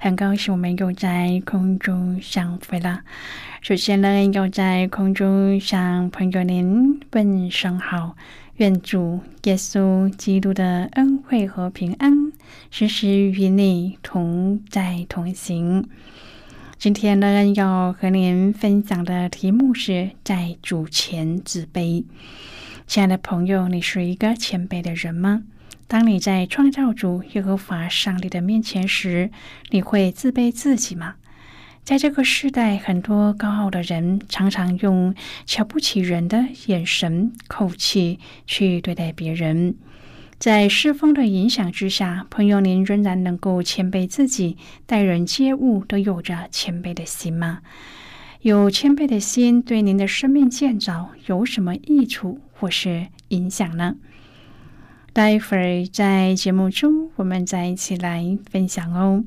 很高兴我们又在空中相会了。首先呢，要在空中向朋友您问声好，愿主耶稣基督的恩惠和平安时时与你同在同行。今天呢，要和您分享的题目是在主前自卑。亲爱的朋友，你是一个谦卑的人吗？当你在创造主耶和华上帝的面前时，你会自卑自己吗？在这个时代，很多高傲的人常常用瞧不起人的眼神、口气去对待别人。在世风的影响之下，朋友，您仍然能够谦卑自己，待人接物都有着谦卑的心吗？有谦卑的心，对您的生命建造有什么益处或是影响呢？待会儿在节目中，我们再一起来分享哦。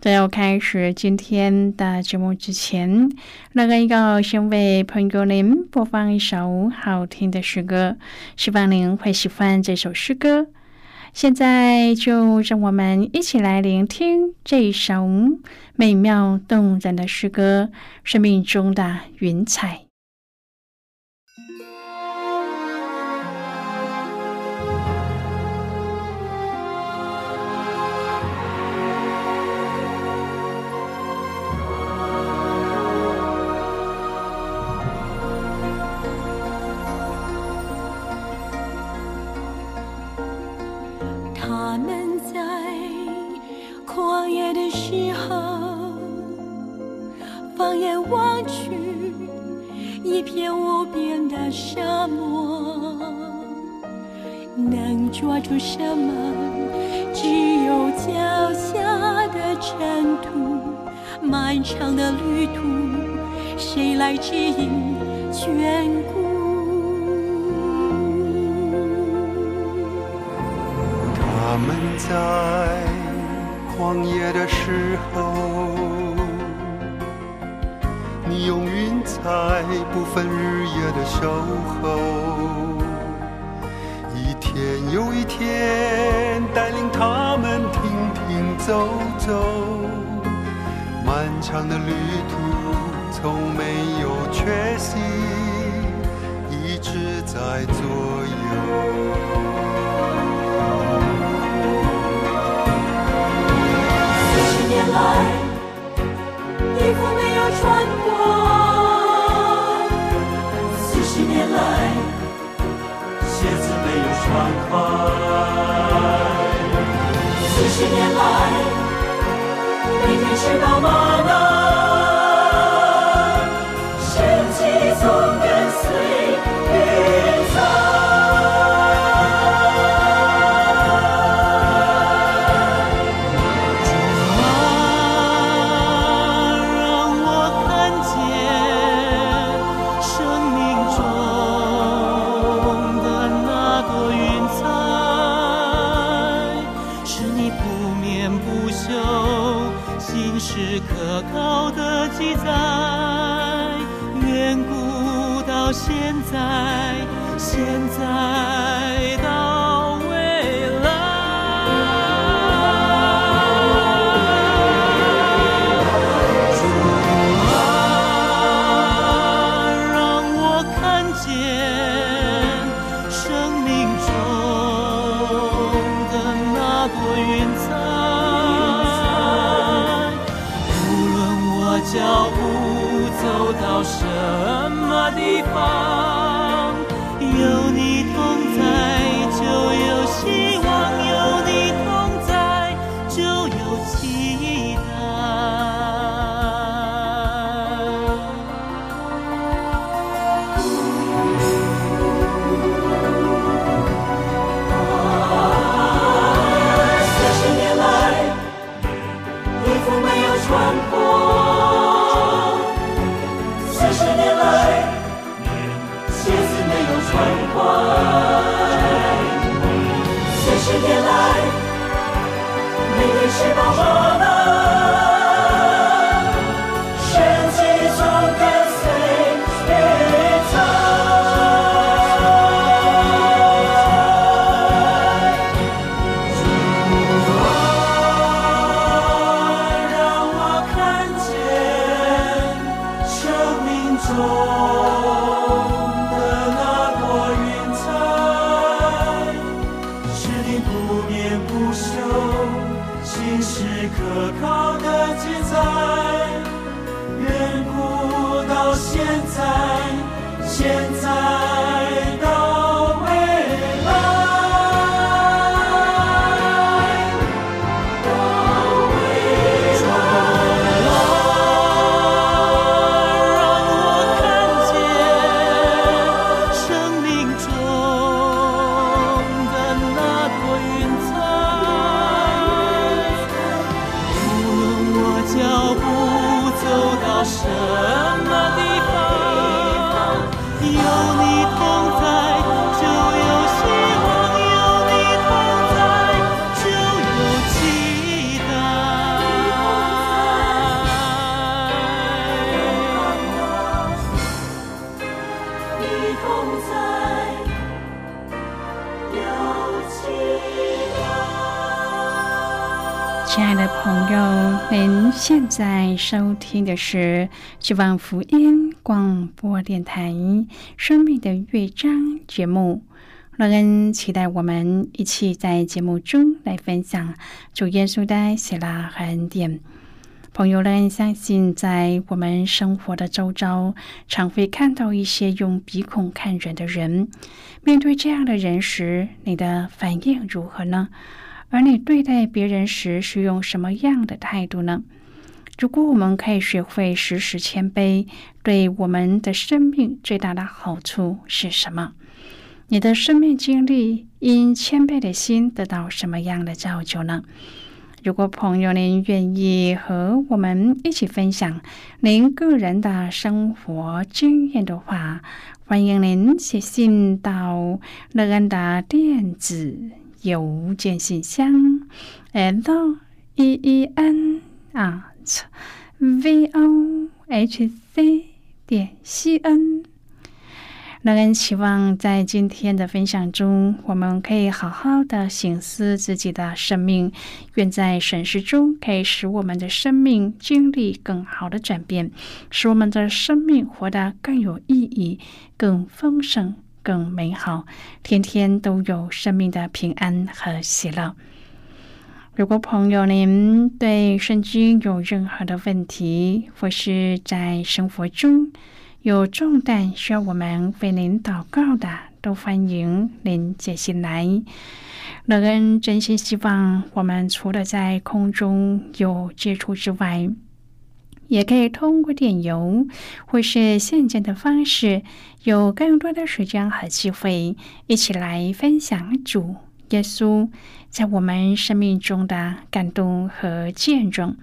在要开始今天的节目之前，那个一个先为朋友您播放一首好听的诗歌，希望您会喜欢这首诗歌。现在就让我们一起来聆听这首美妙动人的诗歌《生命中的云彩》。眼望去，一片无边的沙漠，能抓住什么？只有脚下的尘土，漫长的旅途，谁来指引眷顾？他们在旷野的时候，不分日夜的守候。一天又一天，带领他们停停走走，漫长的旅途从没有缺席，一直在左右。四十年来，衣服没有穿过。传开，四十年来，每天吃饱吗可靠的记载远古到现在现在到现在，现在。亲爱的朋友，您现在收听的是希望福音广播电台《生命的乐章》节目。乐恩期待我们一起在节目中来分享主耶稣的喜乐和恩典。朋友们，相信在我们生活的周遭，常会看到一些用鼻孔看人的人。面对这样的人时，你的反应如何呢？而你对待别人时是用什么样的态度呢？如果我们可以学会时时谦卑，对我们的生命最大的好处是什么？你的生命经历因谦卑的心得到什么样的造就呢？如果朋友您愿意和我们一起分享您个人的生活经验的话，欢迎您写信到乐安的电子。邮件信箱：l e e n at v o h c 点 c n。乐恩期望在今天的分享中，我们可以好好的醒思自己的生命，愿在审视中可以使我们的生命经历更好的转变，使我们的生命活得更有意义、更丰盛。更美好，天天都有生命的平安和喜乐。如果朋友您对圣经有任何的问题，或是在生活中有重担需要我们为您祷告的，都欢迎您写信来。乐恩真心希望，我们除了在空中有接触之外，也可以通过点油或是现金的方式，有更多的时间和机会，一起来分享主耶稣在我们生命中的感动和见证。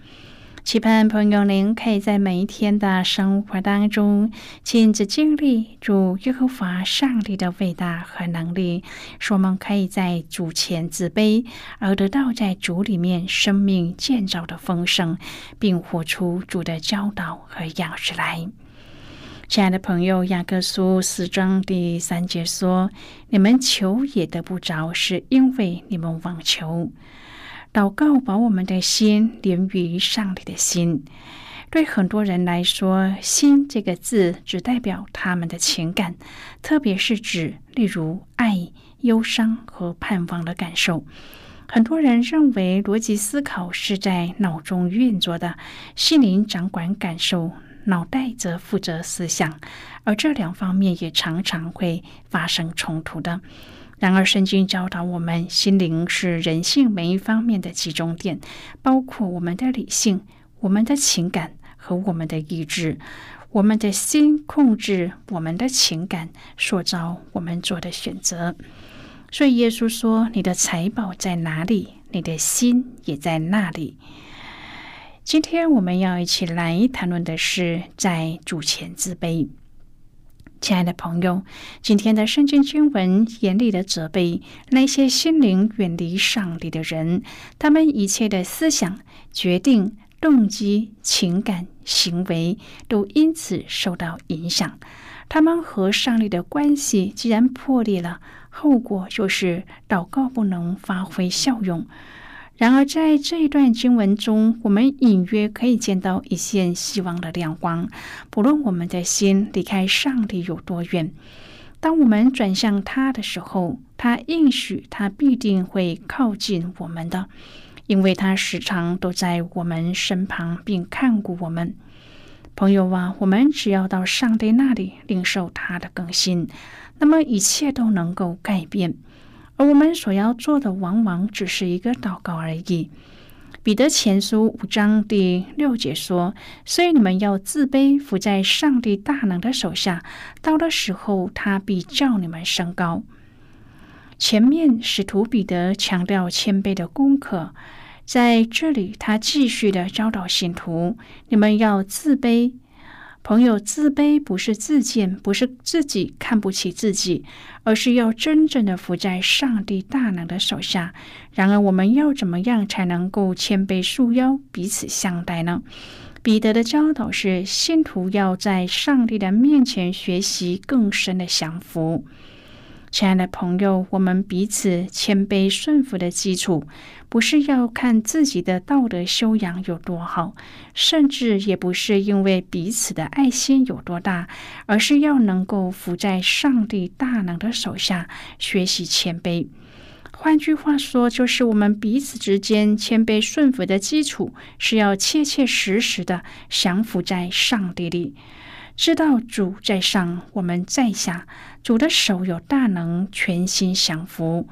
期盼朋友您可以在每一天的生活当中亲自经历主耶和华上帝的伟大和能力，使我们可以在主前自卑，而得到在主里面生命建造的丰盛，并活出主的教导和样式来。亲爱的朋友，雅各书四章第三节说：“你们求也得不着，是因为你们妄求。”祷告把我们的心连于上帝的心。对很多人来说，“心”这个字只代表他们的情感，特别是指例如爱、忧伤和盼望的感受。很多人认为逻辑思考是在脑中运作的，心灵掌管感受，脑袋则负责思想，而这两方面也常常会发生冲突的。然而，圣经教导我们，心灵是人性每一方面的集中点，包括我们的理性、我们的情感和我们的意志。我们的心控制我们的情感，塑造我们做的选择。所以耶稣说：“你的财宝在哪里，你的心也在那里。”今天我们要一起来谈论的是在主前自卑。亲爱的朋友，今天的圣经经文严厉的责备那些心灵远离上帝的人，他们一切的思想、决定、动机、情感、行为都因此受到影响。他们和上帝的关系既然破裂了，后果就是祷告不能发挥效用。然而，在这一段经文中，我们隐约可以见到一线希望的亮光。不论我们的心离开上帝有多远，当我们转向他的时候，他应许他必定会靠近我们的，因为他时常都在我们身旁，并看顾我们。朋友啊，我们只要到上帝那里领受他的更新，那么一切都能够改变。而我们所要做的，往往只是一个祷告而已。彼得前书五章第六节说：“所以你们要自卑，伏在上帝大能的手下，到的时候，他必叫你们升高。”前面使徒彼得强调谦卑的功课，在这里他继续的教导信徒：“你们要自卑。”朋友自卑不是自贱，不是自己看不起自己，而是要真正的服在上帝大能的手下。然而，我们要怎么样才能够谦卑束腰，彼此相待呢？彼得的教导是：信徒要在上帝的面前学习更深的降服。亲爱的朋友，我们彼此谦卑顺服的基础，不是要看自己的道德修养有多好，甚至也不是因为彼此的爱心有多大，而是要能够伏在上帝大能的手下，学习谦卑。换句话说，就是我们彼此之间谦卑顺服的基础，是要切切实实的降服在上帝里。知道主在上，我们在下。主的手有大能，全心享福。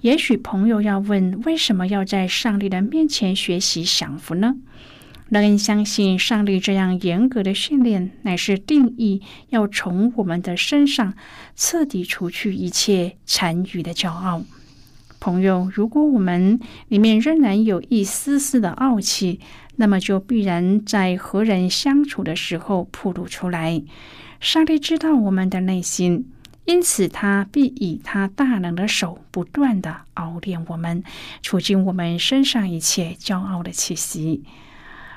也许朋友要问：为什么要在上帝的面前学习享福呢？让人相信上帝这样严格的训练，乃是定义要从我们的身上彻底除去一切残余的骄傲。朋友，如果我们里面仍然有一丝丝的傲气，那么就必然在和人相处的时候暴露出来。上帝知道我们的内心，因此他必以他大能的手不断的熬炼我们，除尽我们身上一切骄傲的气息。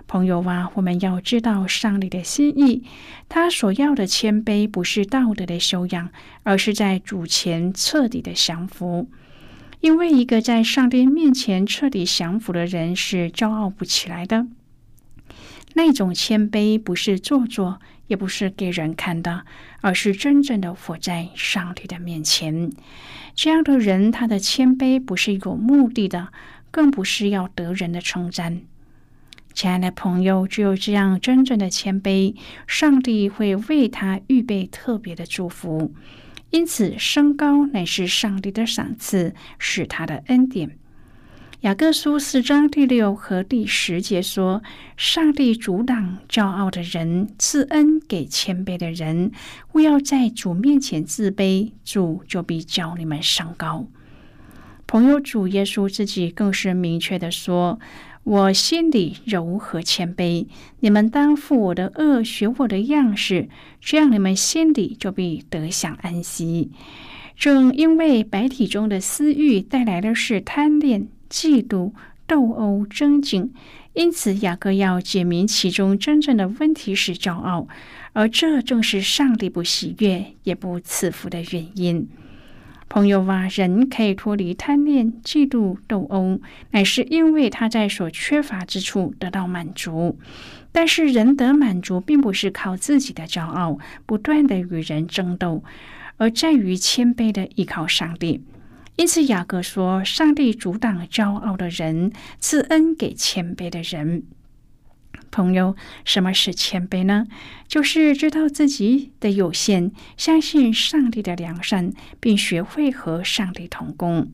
朋友啊，我们要知道上帝的心意，他所要的谦卑不是道德的修养，而是在主前彻底的降服。因为一个在上帝面前彻底降服的人是骄傲不起来的。那种谦卑不是做作，也不是给人看的，而是真正的活在上帝的面前。这样的人，他的谦卑不是有目的的，更不是要得人的称赞。亲爱的朋友，只有这样真正的谦卑，上帝会为他预备特别的祝福。因此，升高乃是上帝的赏赐，是他的恩典。雅各书四章第六和第十节说：“上帝阻挡骄傲的人，赐恩给谦卑的人。勿要在主面前自卑，主就必叫你们升高。”朋友，主耶稣自己更是明确的说。我心里柔和谦卑，你们当负我的恶，学我的样式，这样你们心里就必得享安息。正因为白体中的私欲带来的是贪恋、嫉妒、斗殴、争竞，因此雅各要解明其中真正的问题是骄傲，而这正是上帝不喜悦也不赐福的原因。朋友啊，人可以脱离贪恋、嫉妒、斗殴，乃是因为他在所缺乏之处得到满足。但是人得满足，并不是靠自己的骄傲不断的与人争斗，而在于谦卑的依靠上帝。因此，雅各说：“上帝阻挡骄傲的人，赐恩给谦卑的人。”朋友，什么是谦卑呢？就是知道自己的有限，相信上帝的良善，并学会和上帝同工。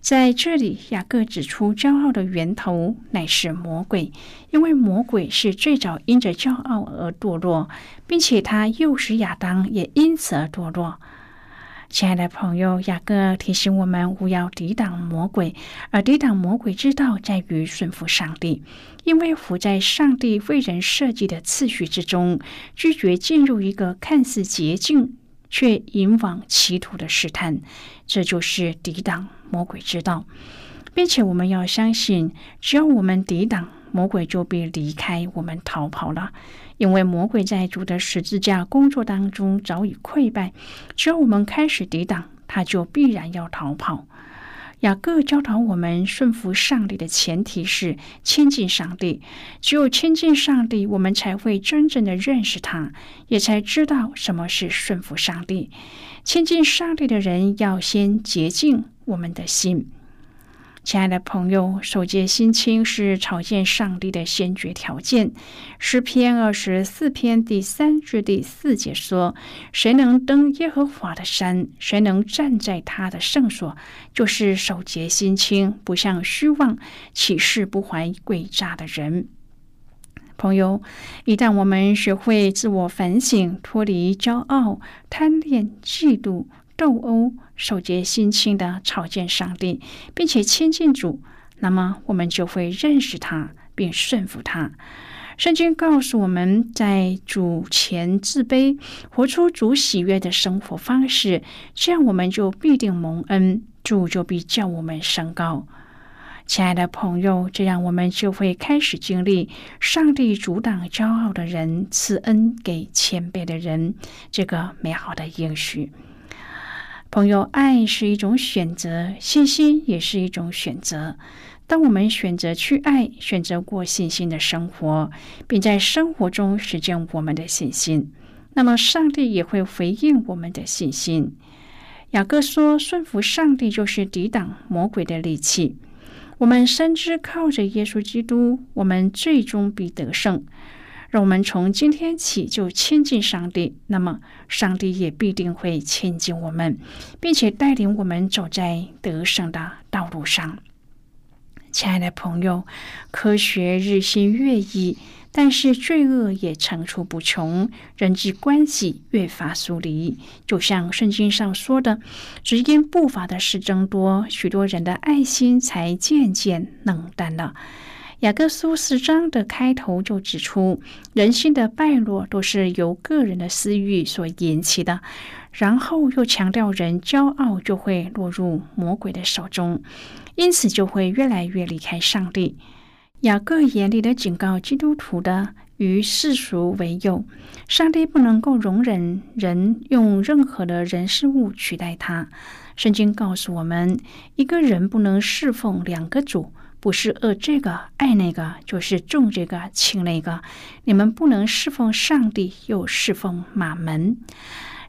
在这里，雅各指出，骄傲的源头乃是魔鬼，因为魔鬼是最早因着骄傲而堕落，并且他诱使亚当也因此而堕落。亲爱的朋友，雅各提醒我们，勿要抵挡魔鬼，而抵挡魔鬼之道在于顺服上帝，因为活在上帝为人设计的次序之中，拒绝进入一个看似捷径却引往歧途的试探，这就是抵挡魔鬼之道，并且我们要相信，只要我们抵挡魔鬼，就必离开我们逃跑了。因为魔鬼在主的十字架工作当中早已溃败，只要我们开始抵挡，他就必然要逃跑。雅各教导我们顺服上帝的前提是亲近上帝，只有亲近上帝，我们才会真正的认识他，也才知道什么是顺服上帝。亲近上帝的人要先洁净我们的心。亲爱的朋友，守戒心清是朝见上帝的先决条件。诗篇二十四篇第三至第四节说：“谁能登耶和华的山？谁能站在他的圣所？就是守戒心清，不向虚妄起誓、不怀诡诈的人。”朋友，一旦我们学会自我反省，脱离骄傲、贪恋、嫉妒。斗殴、守节心清的朝见上帝，并且亲近主，那么我们就会认识他，并顺服他。圣经告诉我们在主前自卑，活出主喜悦的生活方式，这样我们就必定蒙恩，主就必叫我们升高。亲爱的朋友，这样我们就会开始经历上帝阻挡骄傲的人，赐恩给谦卑的人这个美好的应许。朋友，爱是一种选择，信心也是一种选择。当我们选择去爱，选择过信心的生活，并在生活中实践我们的信心，那么上帝也会回应我们的信心。雅各说：“顺服上帝就是抵挡魔鬼的利器。”我们深知靠着耶稣基督，我们最终必得胜。让我们从今天起就亲近上帝，那么上帝也必定会亲近我们，并且带领我们走在得胜的道路上。亲爱的朋友，科学日新月异，但是罪恶也层出不穷，人际关系越发疏离。就像圣经上说的：“只因步伐的事增多，许多人的爱心才渐渐冷淡了。”雅各书四章的开头就指出，人性的败落都是由个人的私欲所引起的。然后又强调，人骄傲就会落入魔鬼的手中，因此就会越来越离开上帝。雅各严厉的警告基督徒的与世俗为友，上帝不能够容忍人用任何的人事物取代他。圣经告诉我们，一个人不能侍奉两个主。不是恶这个爱那个，就是重这个轻那个。你们不能侍奉上帝，又侍奉马门。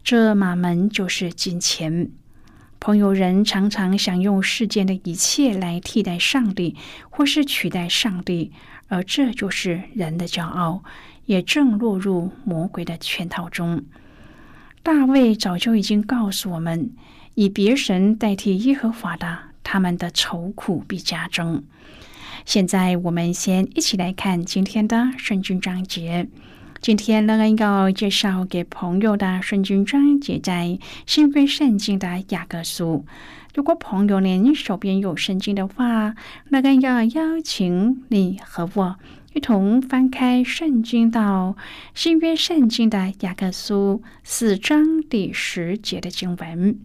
这马门就是金钱。朋友，人常常想用世间的一切来替代上帝，或是取代上帝，而这就是人的骄傲，也正落入魔鬼的圈套中。大卫早就已经告诉我们，以别神代替耶和华的，他们的愁苦必加增。现在我们先一起来看今天的圣经章节。今天乐恩要介绍给朋友的圣经章节在新约圣经的雅各书。如果朋友您手边有圣经的话，乐恩要邀请你和我一同翻开圣经到新约圣经的雅各书四章第十节的经文。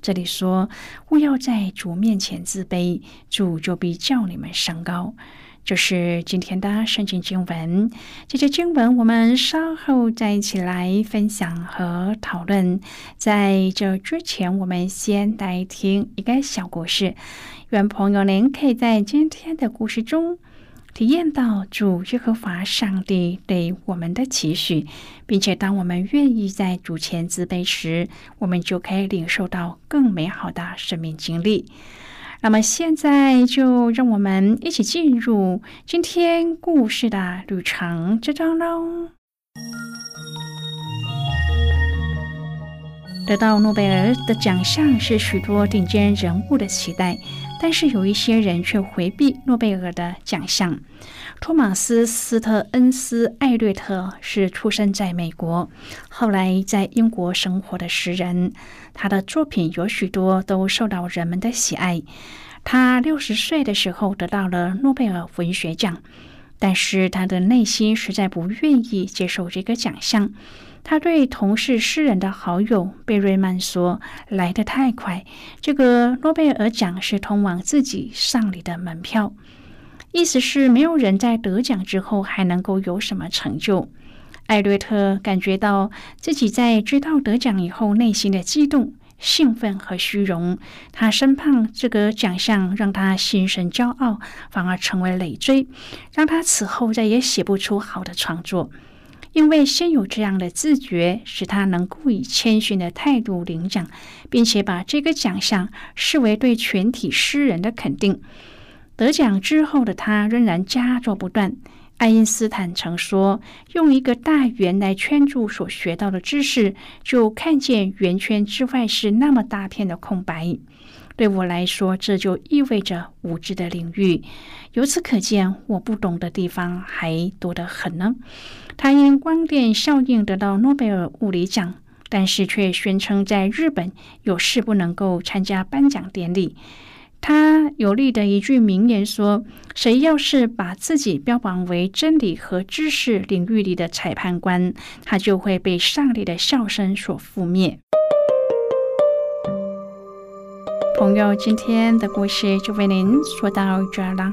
这里说：“勿要在主面前自卑，主就必叫你们升高。”这是今天的圣经经文。这些经文我们稍后再一起来分享和讨论。在这之前，我们先来听一个小故事。愿朋友您可以在今天的故事中体验到主耶和华上帝对我们的期许，并且当我们愿意在主前自卑时，我们就可以领受到更美好的生命经历。那么现在就让我们一起进入今天故事的旅程之中喽。得到诺贝尔的奖项是许多顶尖人物的期待，但是有一些人却回避诺贝尔的奖项。托马斯·斯特恩斯·艾略特是出生在美国，后来在英国生活的诗人。他的作品有许多都受到人们的喜爱。他六十岁的时候得到了诺贝尔文学奖，但是他的内心实在不愿意接受这个奖项。他对同是诗人的好友贝瑞曼说：“来得太快，这个诺贝尔奖是通往自己丧礼的门票。”意思是没有人在得奖之后还能够有什么成就。艾略特感觉到自己在知道得奖以后内心的激动、兴奋和虚荣。他生怕这个奖项让他心生骄傲，反而成为累赘，让他此后再也写不出好的创作。因为先有这样的自觉，使他能够以谦逊的态度领奖，并且把这个奖项视为对全体诗人的肯定。得奖之后的他仍然佳作不断。爱因斯坦曾说：“用一个大圆来圈住所学到的知识，就看见圆圈之外是那么大片的空白。”对我来说，这就意味着无知的领域。由此可见，我不懂的地方还多得很呢。他因光电效应得到诺贝尔物理奖，但是却宣称在日本有事不能够参加颁奖典礼。他有力的一句名言说：“谁要是把自己标榜为真理和知识领域里的裁判官，他就会被上帝的笑声所覆灭。”朋友，今天的故事就为您说到这儿了。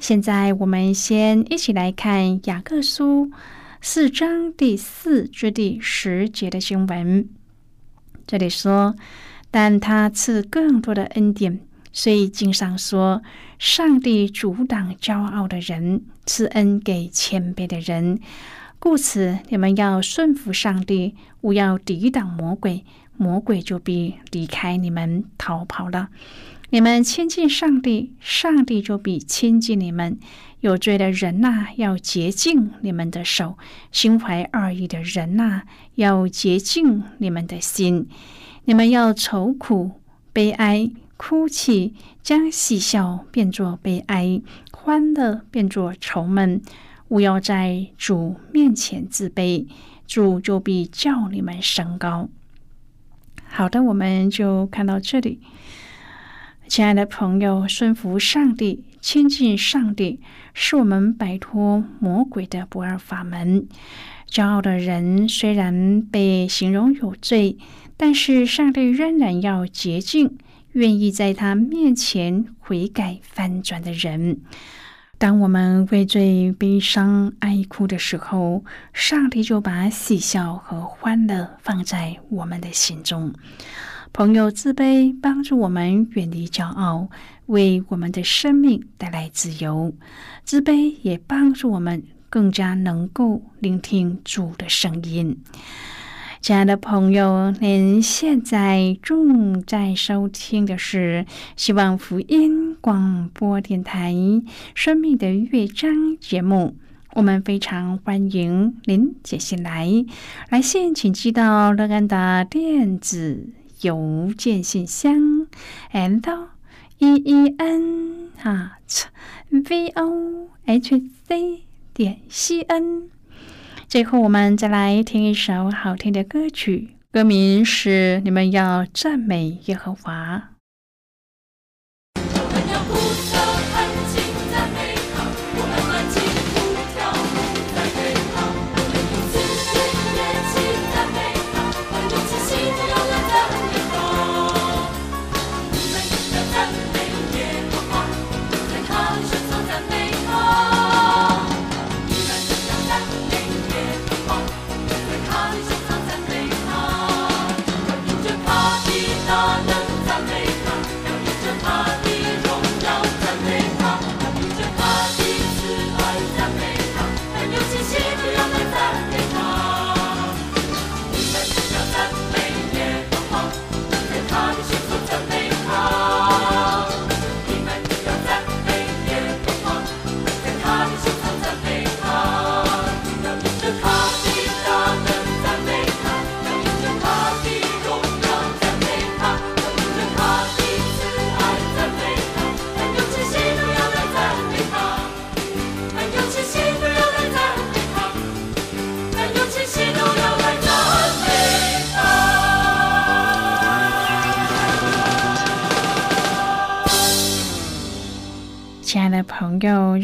现在我们先一起来看雅各书四章第四至第十节的经文。这里说：“但他赐更多的恩典，所以经上说，上帝阻挡骄傲的人，赐恩给谦卑的人。故此，你们要顺服上帝，勿要抵挡魔鬼，魔鬼就必离开你们逃跑了。”你们亲近上帝，上帝就比亲近你们。有罪的人呐，要洁净你们的手；心怀二意的人呐，要洁净你们的心。你们要愁苦、悲哀、哭泣，将喜笑变作悲哀，欢乐变作愁闷。勿要在主面前自卑，主就必叫你们升高。好的，我们就看到这里。亲爱的朋友，顺服上帝、亲近上帝，是我们摆脱魔鬼的不二法门。骄傲的人虽然被形容有罪，但是上帝仍然要洁净愿意在他面前悔改翻转的人。当我们为罪悲伤哀哭的时候，上帝就把喜笑和欢乐放在我们的心中。朋友自卑，帮助我们远离骄傲，为我们的生命带来自由。自卑也帮助我们更加能够聆听主的声音。亲爱的朋友，您现在正在收听的是希望福音广播电台《生命的乐章》节目。我们非常欢迎您写信来，来信请寄到乐安的电子。邮件信箱，and e e n 啊，v o h c 点 c n。最后，我们再来听一首好听的歌曲，歌名是《你们要赞美耶和华》。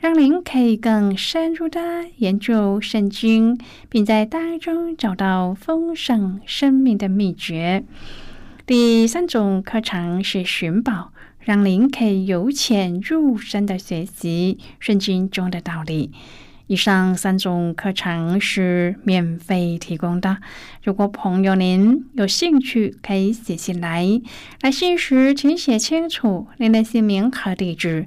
让您可以更深入的研究圣经，并在当中找到丰盛生命的秘诀。第三种课程是寻宝，让您可以由浅入深的学习圣经中的道理。以上三种课程是免费提供的。如果朋友您有兴趣，可以写信来。来信时请写清楚您的姓名和地址。